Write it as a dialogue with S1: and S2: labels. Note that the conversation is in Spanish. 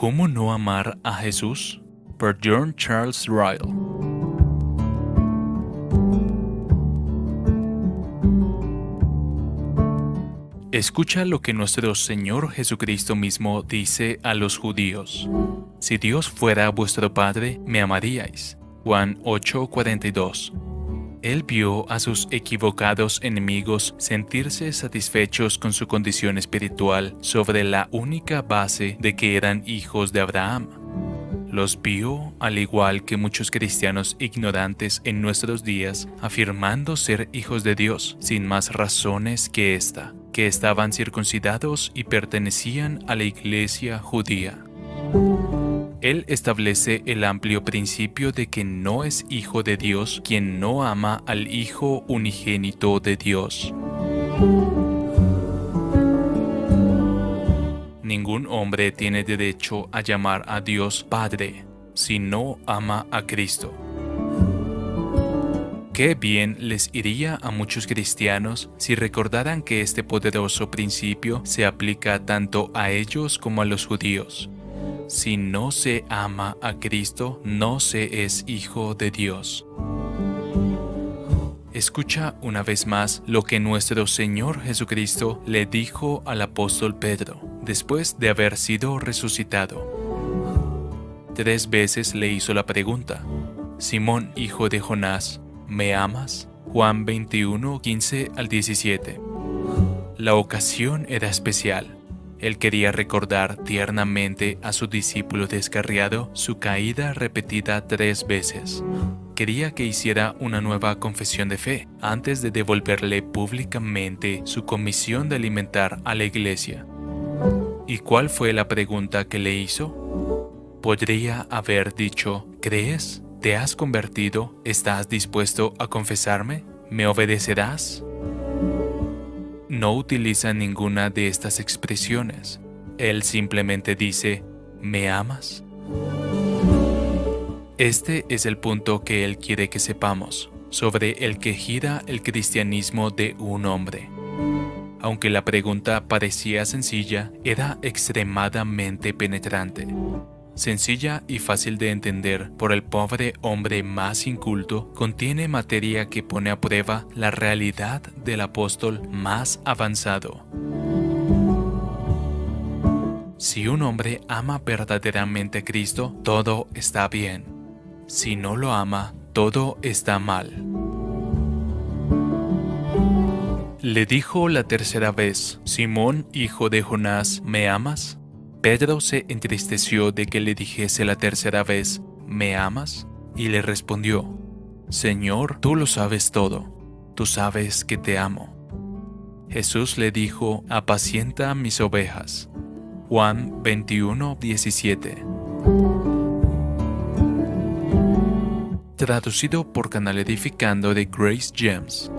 S1: ¿Cómo no amar a Jesús? Por John Charles Ryle. Escucha lo que nuestro Señor Jesucristo mismo dice a los judíos. Si Dios fuera vuestro Padre, me amaríais. Juan 8:42. Él vio a sus equivocados enemigos sentirse satisfechos con su condición espiritual sobre la única base de que eran hijos de Abraham. Los vio, al igual que muchos cristianos ignorantes en nuestros días, afirmando ser hijos de Dios sin más razones que esta, que estaban circuncidados y pertenecían a la iglesia judía. Él establece el amplio principio de que no es hijo de Dios quien no ama al Hijo unigénito de Dios. Ningún hombre tiene derecho a llamar a Dios Padre si no ama a Cristo. Qué bien les iría a muchos cristianos si recordaran que este poderoso principio se aplica tanto a ellos como a los judíos. Si no se ama a Cristo, no se es hijo de Dios. Escucha una vez más lo que nuestro Señor Jesucristo le dijo al apóstol Pedro después de haber sido resucitado. Tres veces le hizo la pregunta, Simón, hijo de Jonás, ¿me amas? Juan 21, 15 al 17. La ocasión era especial él quería recordar tiernamente a su discípulo descarriado su caída repetida tres veces. Quería que hiciera una nueva confesión de fe antes de devolverle públicamente su comisión de alimentar a la iglesia. ¿Y cuál fue la pregunta que le hizo? Podría haber dicho, ¿crees? ¿Te has convertido? ¿Estás dispuesto a confesarme? ¿Me obedecerás? No utiliza ninguna de estas expresiones. Él simplemente dice, ¿me amas? Este es el punto que Él quiere que sepamos sobre el que gira el cristianismo de un hombre. Aunque la pregunta parecía sencilla, era extremadamente penetrante sencilla y fácil de entender por el pobre hombre más inculto, contiene materia que pone a prueba la realidad del apóstol más avanzado. Si un hombre ama verdaderamente a Cristo, todo está bien. Si no lo ama, todo está mal. Le dijo la tercera vez, Simón, hijo de Jonás, ¿me amas? Pedro se entristeció de que le dijese la tercera vez, ¿me amas? Y le respondió, Señor, tú lo sabes todo, tú sabes que te amo. Jesús le dijo, apacienta mis ovejas. Juan 21, 17. Traducido por Canal Edificando de Grace Gems.